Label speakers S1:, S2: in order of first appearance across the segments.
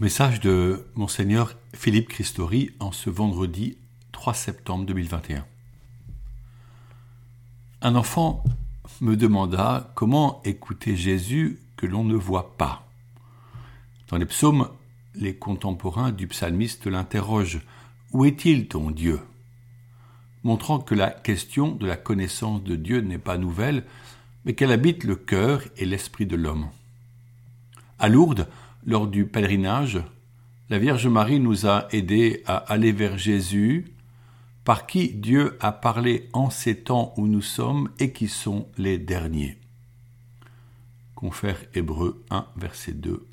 S1: Message de Monseigneur Philippe Christori en ce vendredi 3 septembre 2021. Un enfant me demanda comment écouter Jésus que l'on ne voit pas. Dans les psaumes, les contemporains du psalmiste l'interrogent Où est-il ton Dieu? Montrant que la question de la connaissance de Dieu n'est pas nouvelle, mais qu'elle habite le cœur et l'esprit de l'homme. À Lourdes, lors du pèlerinage, la Vierge Marie nous a aidés à aller vers Jésus, par qui Dieu a parlé en ces temps où nous sommes et qui sont les derniers. Confère Hébreu 1, verset 2.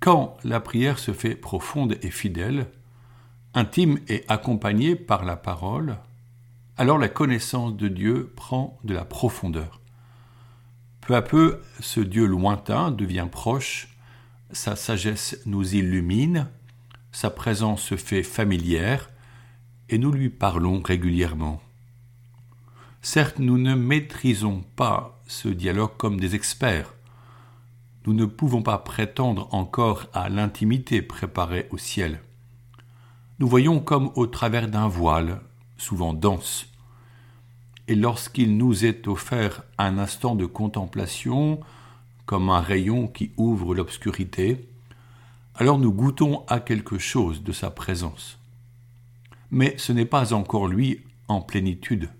S1: Quand la prière se fait profonde et fidèle, intime et accompagnée par la parole, alors la connaissance de Dieu prend de la profondeur. Peu à peu, ce Dieu lointain devient proche, sa sagesse nous illumine, sa présence se fait familière, et nous lui parlons régulièrement. Certes, nous ne maîtrisons pas ce dialogue comme des experts. Nous ne pouvons pas prétendre encore à l'intimité préparée au ciel. Nous voyons comme au travers d'un voile, souvent dense, et lorsqu'il nous est offert un instant de contemplation, comme un rayon qui ouvre l'obscurité, alors nous goûtons à quelque chose de sa présence. Mais ce n'est pas encore lui en plénitude.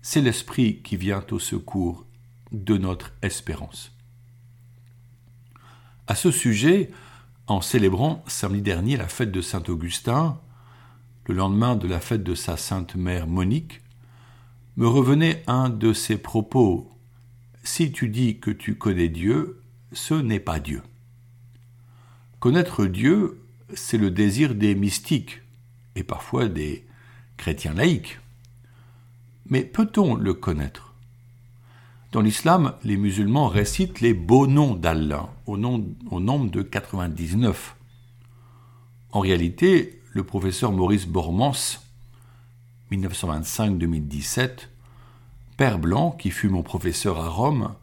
S1: C'est l'Esprit qui vient au secours de notre espérance. À ce sujet, en célébrant samedi dernier la fête de Saint Augustin, le lendemain de la fête de sa sainte mère Monique, me revenait un de ses propos. Si tu dis que tu connais Dieu, ce n'est pas Dieu. Connaître Dieu, c'est le désir des mystiques et parfois des chrétiens laïcs. Mais peut-on le connaître? Dans l'islam, les musulmans récitent les beaux noms d'Allah au, au nombre de 99. En réalité, le professeur Maurice Bormans 1925-2017, Père Blanc, qui fut mon professeur à Rome,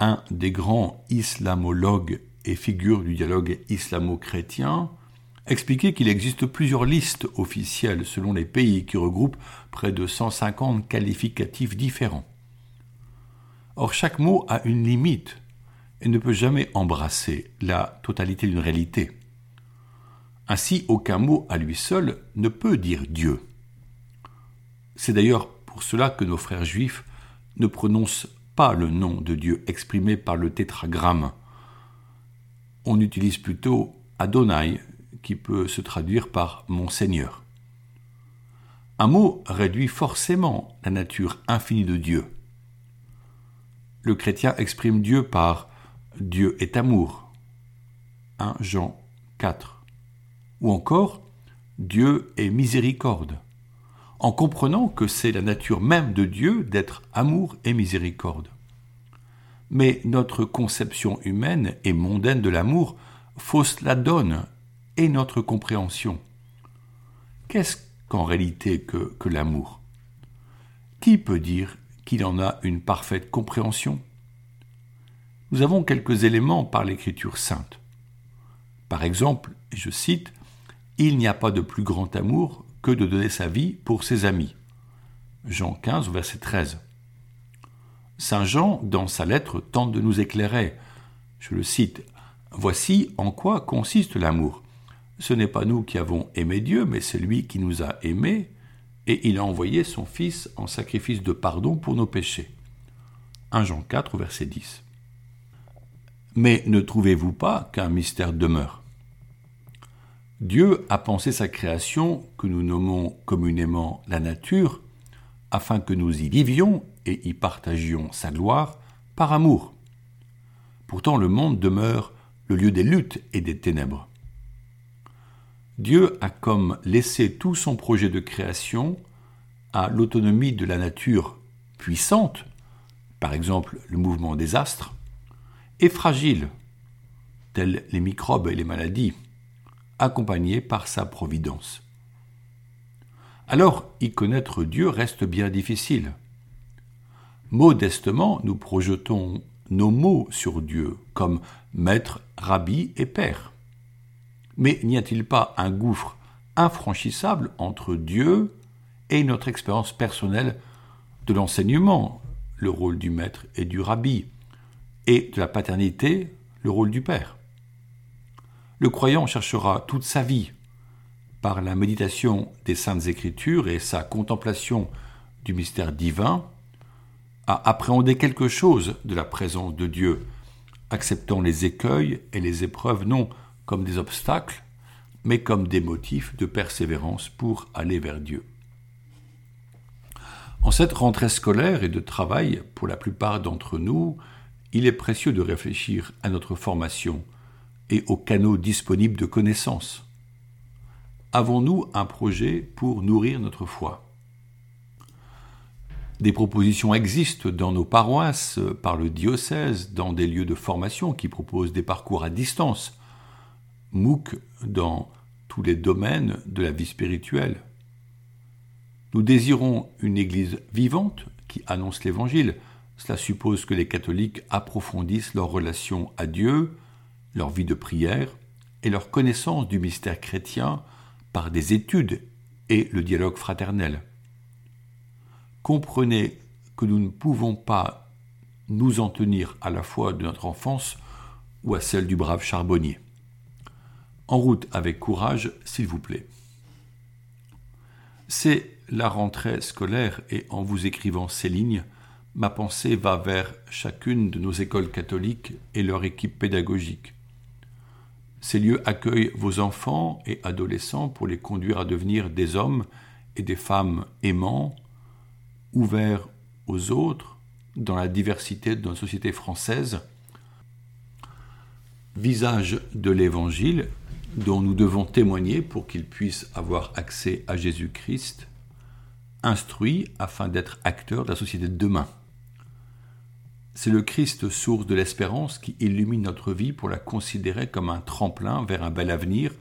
S1: un des grands islamologues et figure du dialogue islamo-chrétien, expliquait qu'il existe plusieurs listes officielles selon les pays qui regroupent près de 150 qualificatifs différents. Or, chaque mot a une limite et ne peut jamais embrasser la totalité d'une réalité. Ainsi, aucun mot à lui seul ne peut dire Dieu. C'est d'ailleurs pour cela que nos frères juifs ne prononcent pas le nom de Dieu exprimé par le tétragramme. On utilise plutôt Adonai, qui peut se traduire par mon Seigneur. Un mot réduit forcément la nature infinie de Dieu. Le chrétien exprime Dieu par Dieu est amour. 1 Jean 4. Ou encore Dieu est miséricorde en comprenant que c'est la nature même de Dieu d'être amour et miséricorde. Mais notre conception humaine et mondaine de l'amour fausse la donne et notre compréhension. Qu'est-ce qu'en réalité que, l'amour? Qui peut dire qu'il en a une parfaite compréhension? Nous avons quelques éléments par l'Écriture sainte. Par exemple, je cite, Il n'y a pas de plus grand amour que de donner sa vie pour ses amis. Jean 15, verset 13. Saint Jean, dans sa lettre, tente de nous éclairer. Je le cite. Voici en quoi consiste l'amour. Ce n'est pas nous qui avons aimé Dieu, mais c'est lui qui nous a aimés, et il a envoyé son Fils en sacrifice de pardon pour nos péchés. 1 Jean 4, verset 10. Mais ne trouvez-vous pas qu'un mystère demeure? Dieu a pensé sa création, que nous nommons communément la nature, afin que nous y vivions et y partagions sa gloire par amour. Pourtant le monde demeure le lieu des luttes et des ténèbres. Dieu a comme laissé tout son projet de création à l'autonomie de la nature puissante, par exemple le mouvement des astres, et fragile, tels les microbes et les maladies accompagné par sa providence. Alors, y connaître Dieu reste bien difficile. Modestement, nous projetons nos mots sur Dieu, comme maître, rabbi et père. Mais n'y a-t-il pas un gouffre infranchissable entre Dieu et notre expérience personnelle de l'enseignement, le rôle du maître et du rabbi, et de la paternité, le rôle du père? Le croyant cherchera toute sa vie, par la méditation des saintes écritures et sa contemplation du mystère divin, à appréhender quelque chose de la présence de Dieu, acceptant les écueils et les épreuves non comme des obstacles, mais comme des motifs de persévérance pour aller vers Dieu. En cette rentrée scolaire et de travail, pour la plupart d'entre nous, il est précieux de réfléchir à notre formation et aux canaux disponibles de connaissances. Avons-nous un projet pour nourrir notre foi? Des propositions existent dans nos paroisses, par le diocèse, dans des lieux de formation qui proposent des parcours à distance, MOOC dans tous les domaines de la vie spirituelle. Nous désirons une Église vivante qui annonce l'Évangile. Cela suppose que les catholiques approfondissent leur relation à Dieu, leur vie de prière et leur connaissance du mystère chrétien par des études et le dialogue fraternel. Comprenez que nous ne pouvons pas nous en tenir à la foi de notre enfance ou à celle du brave charbonnier. En route avec courage, s'il vous plaît. C'est la rentrée scolaire et en vous écrivant ces lignes, ma pensée va vers chacune de nos écoles catholiques et leur équipe pédagogique. Ces lieux accueillent vos enfants et adolescents pour les conduire à devenir des hommes et des femmes aimants, ouverts aux autres, dans la diversité de notre société française. Visage de l'Évangile dont nous devons témoigner pour qu'ils puissent avoir accès à Jésus-Christ, instruit afin d'être acteurs de la société de demain. C'est le Christ source de l'espérance qui illumine notre vie pour la considérer comme un tremplin vers un bel avenir,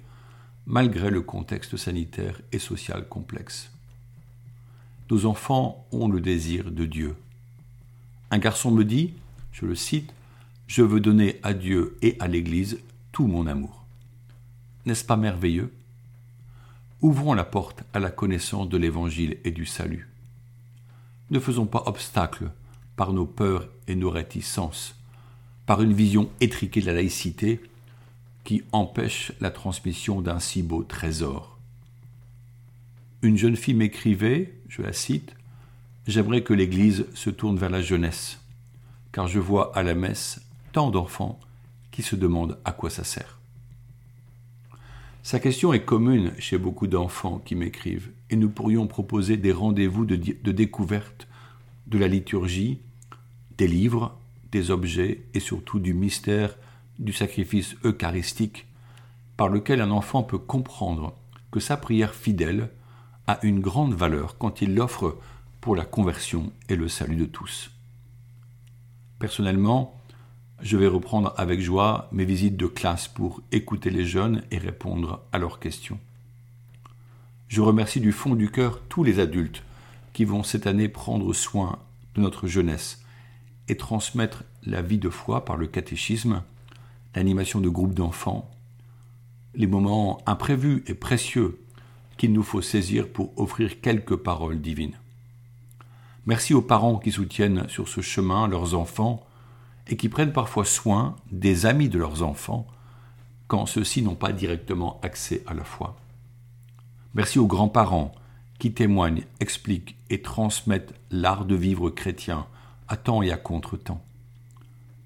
S1: malgré le contexte sanitaire et social complexe. Nos enfants ont le désir de Dieu. Un garçon me dit, je le cite, Je veux donner à Dieu et à l'Église tout mon amour. N'est-ce pas merveilleux? Ouvrons la porte à la connaissance de l'Évangile et du salut. Ne faisons pas obstacle par nos peurs et nos réticences, par une vision étriquée de la laïcité qui empêche la transmission d'un si beau trésor. Une jeune fille m'écrivait, je la cite, J'aimerais que l'Église se tourne vers la jeunesse, car je vois à la messe tant d'enfants qui se demandent à quoi ça sert. Sa question est commune chez beaucoup d'enfants qui m'écrivent, et nous pourrions proposer des rendez-vous de, découverte de la liturgie, des livres, des objets et surtout du mystère du sacrifice eucharistique par lequel un enfant peut comprendre que sa prière fidèle a une grande valeur quand il l'offre pour la conversion et le salut de tous. Personnellement, je vais reprendre avec joie mes visites de classe pour écouter les jeunes et répondre à leurs questions. Je remercie du fond du cœur tous les adultes qui vont cette année prendre soin de notre jeunesse et transmettre la vie de foi par le catéchisme, l'animation de groupes d'enfants, les moments imprévus et précieux qu'il nous faut saisir pour offrir quelques paroles divines. Merci aux parents qui soutiennent sur ce chemin leurs enfants et qui prennent parfois soin des amis de leurs enfants quand ceux-ci n'ont pas directement accès à la foi. Merci aux grands-parents qui témoignent, expliquent et transmettent l'art de vivre chrétien à temps et à contre-temps.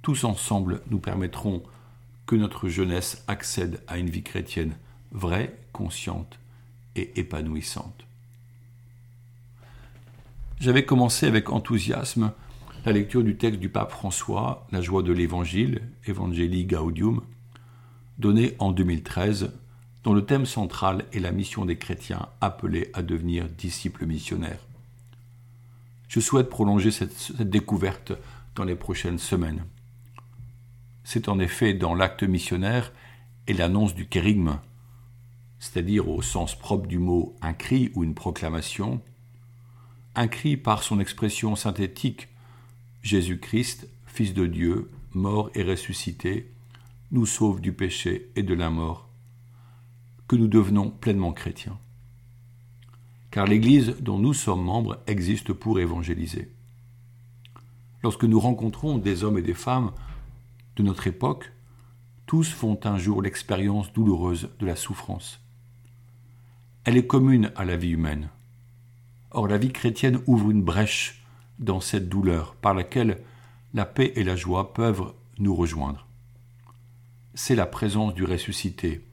S1: Tous ensemble, nous permettrons que notre jeunesse accède à une vie chrétienne vraie, consciente et épanouissante. J'avais commencé avec enthousiasme la lecture du texte du pape François, La joie de l'Évangile, Evangelii Gaudium, donné en 2013, dont le thème central est la mission des chrétiens appelés à devenir disciples missionnaires. Je souhaite prolonger cette, découverte dans les prochaines semaines. C'est en effet dans l'acte missionnaire et l'annonce du kérigme, c'est-à-dire au sens propre du mot un cri ou une proclamation, un cri par son expression synthétique Jésus-Christ, Fils de Dieu, mort et ressuscité, nous sauve du péché et de la mort, que nous devenons pleinement chrétiens. Car l'Église dont nous sommes membres existe pour évangéliser. Lorsque nous rencontrons des hommes et des femmes de notre époque, tous font un jour l'expérience douloureuse de la souffrance. Elle est commune à la vie humaine. Or la vie chrétienne ouvre une brèche dans cette douleur par laquelle la paix et la joie peuvent nous rejoindre. C'est la présence du ressuscité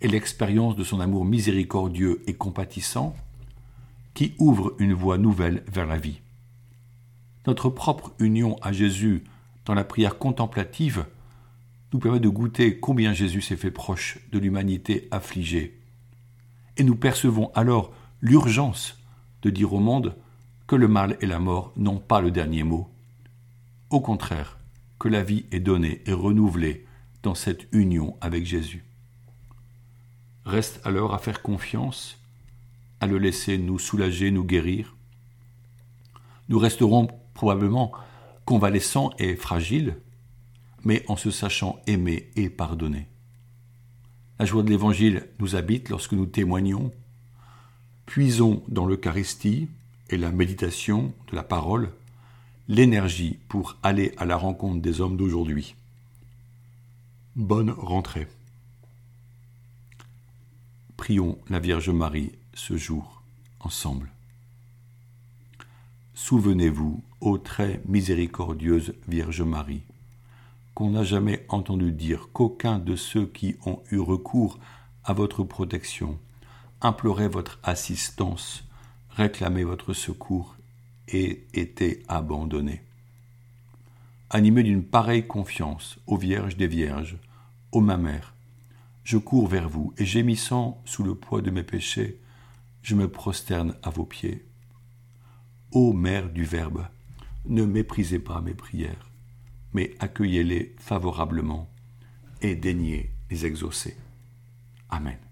S1: et l'expérience de son amour miséricordieux et compatissant qui ouvre une voie nouvelle vers la vie. Notre propre union à Jésus dans la prière contemplative nous permet de goûter combien Jésus s'est fait proche de l'humanité affligée. Et nous percevons alors l'urgence de dire au monde que le mal et la mort n'ont pas le dernier mot. Au contraire, que la vie est donnée et renouvelée dans cette union avec Jésus. Reste alors à faire confiance, à le laisser nous soulager, nous guérir. Nous resterons probablement convalescents et fragiles, mais en se sachant aimer et pardonner. La joie de l'Évangile nous habite lorsque nous témoignons. Puisons dans l'Eucharistie et la méditation de la parole l'énergie pour aller à la rencontre des hommes d'aujourd'hui. Bonne rentrée. Prions la Vierge Marie ce jour ensemble. Souvenez-vous, ô très miséricordieuse Vierge Marie, qu'on n'a jamais entendu dire qu'aucun de ceux qui ont eu recours à votre protection implorait votre assistance réclamé votre secours et été abandonné. Animé d'une pareille confiance, ô Vierge des Vierges, ô ma mère, je cours vers vous et gémissant sous le poids de mes péchés, je me prosterne à vos pieds. Ô Mère du Verbe, ne méprisez pas mes prières, mais accueillez-les favorablement et daignez les exaucer. Amen.